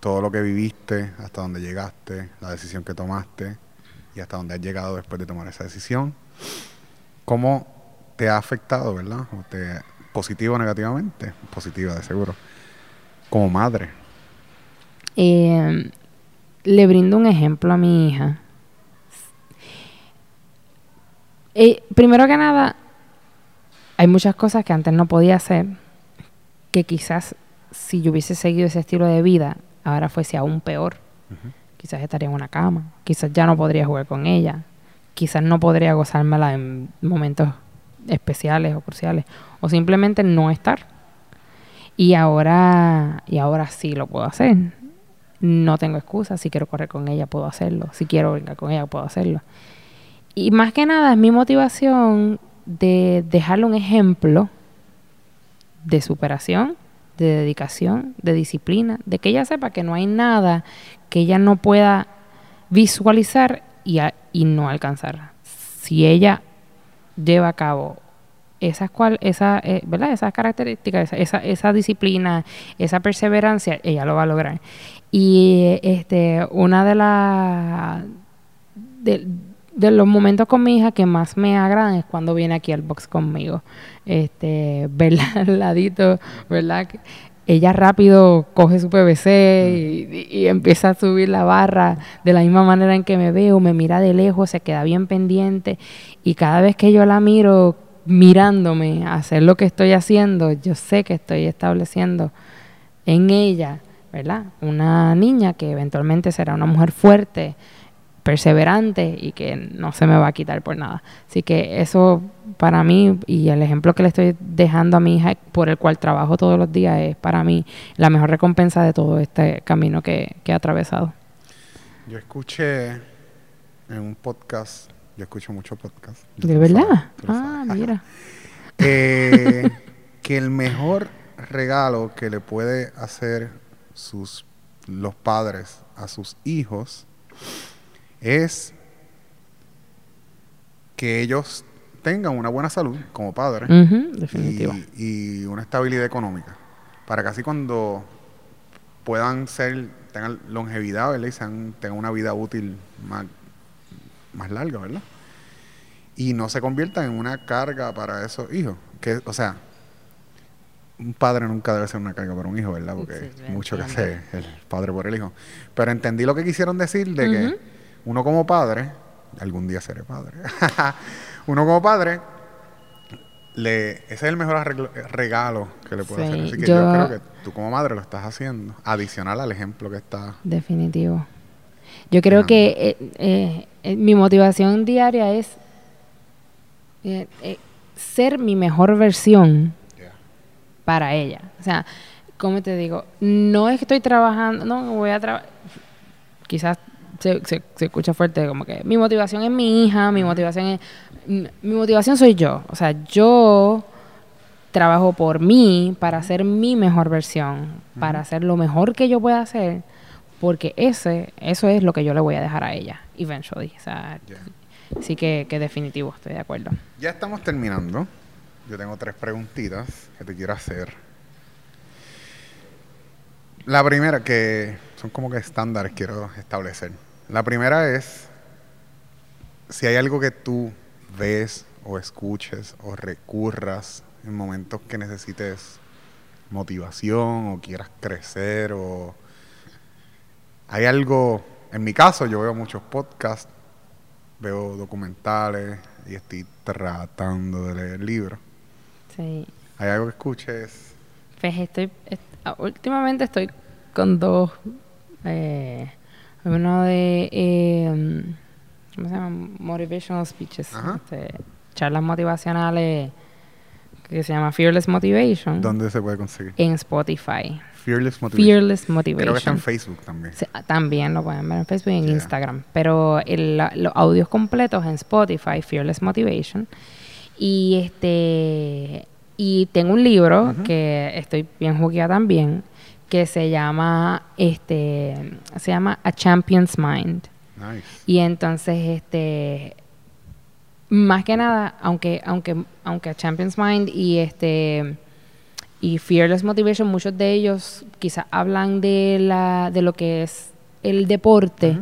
todo lo que viviste, hasta donde llegaste, la decisión que tomaste y hasta donde has llegado después de tomar esa decisión. ¿Cómo te ha afectado, verdad? O te, positivo o negativamente, positiva de seguro, como madre. Eh, le brindo un ejemplo a mi hija. Eh, primero que nada, hay muchas cosas que antes no podía hacer, que quizás si yo hubiese seguido ese estilo de vida, ahora fuese aún peor. Quizás estaría en una cama, quizás ya no podría jugar con ella, quizás no podría gozármela en momentos especiales o cruciales, o simplemente no estar. Y ahora, y ahora sí lo puedo hacer. No tengo excusa. Si quiero correr con ella, puedo hacerlo. Si quiero brincar con ella, puedo hacerlo. Y más que nada es mi motivación de dejarle un ejemplo de superación de dedicación, de disciplina, de que ella sepa que no hay nada que ella no pueda visualizar y, y no alcanzar. Si ella lleva a cabo esas, cual, esa, eh, ¿verdad? esas características, esa, esa, disciplina, esa perseverancia, ella lo va a lograr. Y este, una de las de los momentos con mi hija que más me agradan es cuando viene aquí al box conmigo. Este, verla al ladito, ¿verdad? Ella rápido coge su PVC y, y, empieza a subir la barra de la misma manera en que me veo, me mira de lejos, se queda bien pendiente y cada vez que yo la miro mirándome hacer lo que estoy haciendo, yo sé que estoy estableciendo en ella, ¿verdad? Una niña que eventualmente será una mujer fuerte, perseverante y que no se me va a quitar por nada. Así que eso para mí y el ejemplo que le estoy dejando a mi hija por el cual trabajo todos los días es para mí la mejor recompensa de todo este camino que, que he atravesado. Yo escuché en un podcast, yo escucho mucho podcast. ¿De verdad? Ah, mira. Eh, que el mejor regalo que le puede hacer sus los padres a sus hijos es que ellos tengan una buena salud como padres. Y, una estabilidad económica para que así cuando puedan ser tengan longevidad ¿verdad? y sean, tengan una vida útil más, más larga ¿verdad? y no se conviertan en una carga para esos hijos que o sea un padre nunca debe ser una carga para un hijo, ¿verdad? Porque mucho que hace el padre por el hijo. Pero entendí lo que quisieron decir de que uno como padre, algún día seré padre, uno como padre, le, ese es el mejor regalo que le puede hacer. Así que yo, creo que tú como madre lo estás haciendo, adicional al ejemplo que está. Definitivo. Yo creo que eh, eh, eh, mi motivación diaria es ser mi mejor versión para ella. O sea, ¿cómo te digo? No es que estoy trabajando, no, voy a trabajar. Quizás se, se, escucha fuerte, como que mi motivación es mi hija, mi motivación es. Mi motivación soy yo. O sea, yo trabajo por mí para ser mi mejor versión, para hacer lo mejor que yo pueda hacer, porque ese, eso es lo que yo le voy a dejar a ella, eventually. O sea, sí que, que definitivo, estoy de acuerdo. Ya estamos terminando. Yo tengo tres preguntitas que te quiero hacer. La primera, que son como que estándares, quiero establecer. La primera es si hay algo que tú ves o escuches o recurras en momentos que necesites motivación o quieras crecer o hay algo, en mi caso yo veo muchos podcasts, veo documentales y estoy tratando de leer libros. Sí. ¿Hay algo que escuches? Pues estoy, ah, últimamente estoy con dos, eh, uno de, eh, ¿cómo se llama? Motivational speeches, este, charlas motivacionales que se llama Fearless Motivation. ¿Dónde se puede conseguir? En Spotify. Fearless Motivation. Fearless Motivation. Creo que está en Facebook también. Ah, también lo pueden ver en Facebook y en Instagram. Pero los audios completos en Spotify, Fearless Motivation. Y este y tengo un libro que estoy bien jugueada también que se llama este se llama A Champion's Mind. Y entonces este más que nada, aunque aunque aunque A Champion's Mind y este y Fearless Motivation, muchos de ellos quizás hablan de la de lo que es el deporte,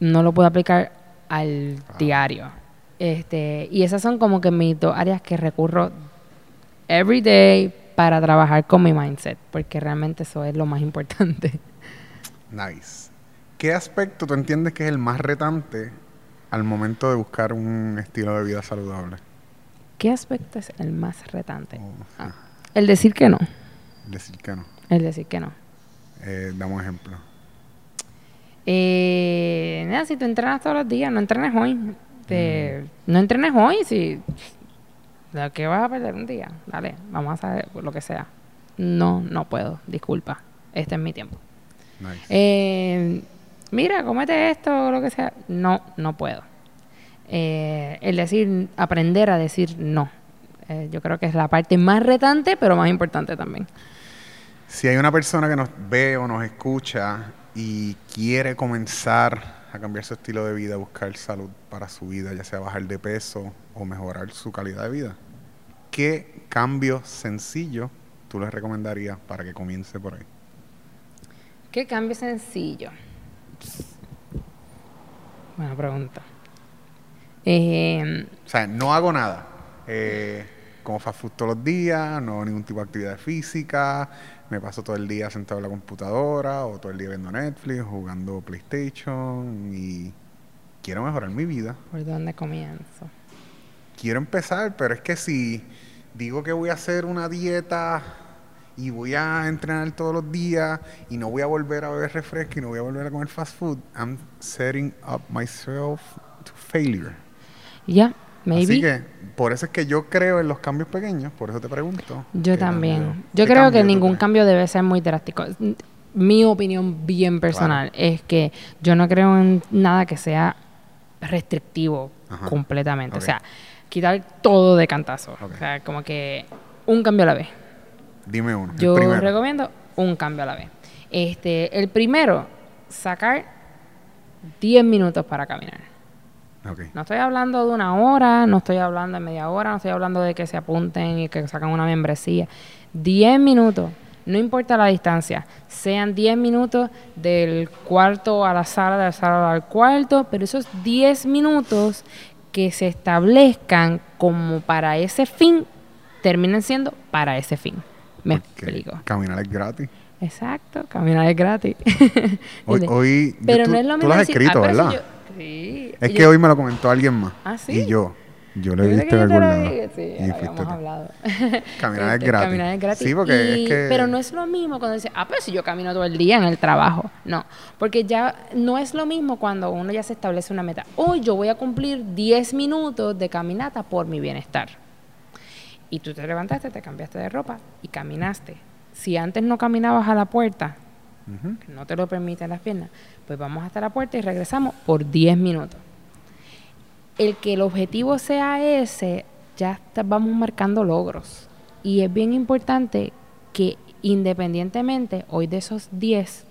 no lo puedo aplicar al diario. Este, y esas son como que mis dos áreas que recurro every day para trabajar con mi mindset, porque realmente eso es lo más importante. Nice. ¿Qué aspecto tú entiendes que es el más retante al momento de buscar un estilo de vida saludable? ¿Qué aspecto es el más retante? Oh, ah, el decir que no. El decir que no. El decir que no. Eh, dame un ejemplo. Eh, nada, si tú entrenas todos los días, no entrenes hoy. Este, no entrenes hoy, si ¿de qué vas a perder un día? Dale, vamos a hacer lo que sea. No, no puedo, disculpa. Este es mi tiempo. Eh, mira, comete esto o lo que sea. No, no puedo. Eh, el decir, aprender a decir no. Eh, yo creo que es la parte más retante, pero más importante también. Si hay una persona que nos ve o nos escucha y quiere comenzar a cambiar su estilo de vida, buscar salud para su vida, ya sea bajar de peso o mejorar su calidad de vida. ¿Qué cambio sencillo tú les recomendarías para que comience por ahí? ¿Qué cambio sencillo? Buena pregunta. Eh, o sea, no hago nada. Eh, como fast food todos los días, no hago ningún tipo de actividad física, me paso todo el día sentado en la computadora o todo el día viendo Netflix, jugando PlayStation y quiero mejorar mi vida. ¿Por dónde comienzo? Quiero empezar, pero es que si digo que voy a hacer una dieta y voy a entrenar todos los días y no voy a volver a beber refresco y no voy a volver a comer fast food, I'm setting up myself to failure. Ya, Así que por eso es que yo creo en los cambios pequeños, por eso te pregunto. Yo también. Yo creo que ningún cambio debe ser muy drástico. Mi opinión bien personal es que yo no creo en nada que sea restrictivo Ajá. completamente. O sea, quitar todo de cantazo. O sea, como que un cambio a la vez. Dime uno. Yo recomiendo un cambio a la vez. Este, el primero, sacar 10 minutos para caminar. No estoy hablando de una hora, no estoy hablando de media hora, no estoy hablando de que se apunten y que sacan una membresía. 10 minutos, no importa la distancia, sean 10 minutos del cuarto a la sala, de la sala al cuarto, pero esos 10 minutos que se establezcan como para ese fin, terminen siendo para ese fin. Me explico. Caminar es gratis. Exacto, caminar es gratis. Hoy, pero tú, no es lo tú mismo lo has decir, escrito, "Ah, ¿verdad? Yo-" Sí. Es y que yo- hoy me lo comentó alguien más. ¿Ah, sí? Y yo, yo creo diste que yo algún lo lado. sí, Y habíamos hablado. Caminar es gratis. Caminar es gratis. Sí, porque Y- es que- Pero no es lo mismo cuando dice, ah, pues si yo camino todo el día en el trabajo. No, porque ya no es lo mismo cuando uno ya se establece una meta. Hoy yo voy a cumplir 10 minutos de caminata por mi bienestar. Y tú te levantaste, te cambiaste de ropa y caminaste. Si antes no caminabas a la puerta, No te lo permiten las piernas, pues vamos hasta la puerta y regresamos por 10 minutos. El que el objetivo sea ese, ya está- vamos marcando logros. Y es bien importante que independientemente hoy de esos 10,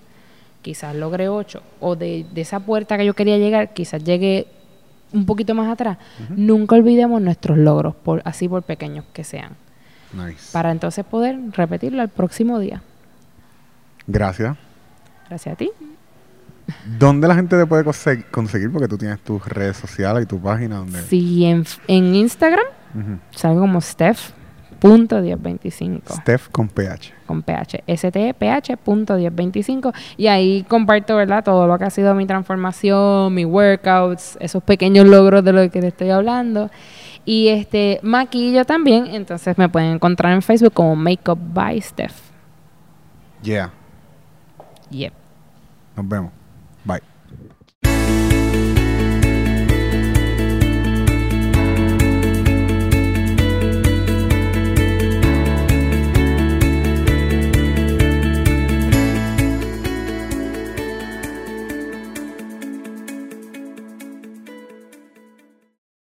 quizás logre 8, o de, de esa puerta que yo quería llegar, quizás llegue un poquito más atrás, nunca olvidemos nuestros logros, por, así por pequeños que sean, Nice. para entonces poder repetirlo al próximo día. Gracias. Gracias a ti. ¿Dónde la gente te puede conse- conseguir? Porque tú tienes tus redes sociales y tu página donde... Sí, en, en Instagram salgo como Steph.1025 Steph con PH. con PH, STPH.1025 y ahí comparto, ¿verdad? Todo lo que ha sido mi transformación, mis workouts, esos pequeños logros de lo que le estoy hablando. Y este maquillo también, entonces me pueden encontrar en Facebook como Makeup by Steph. Yeah. Yep. Nos vemos.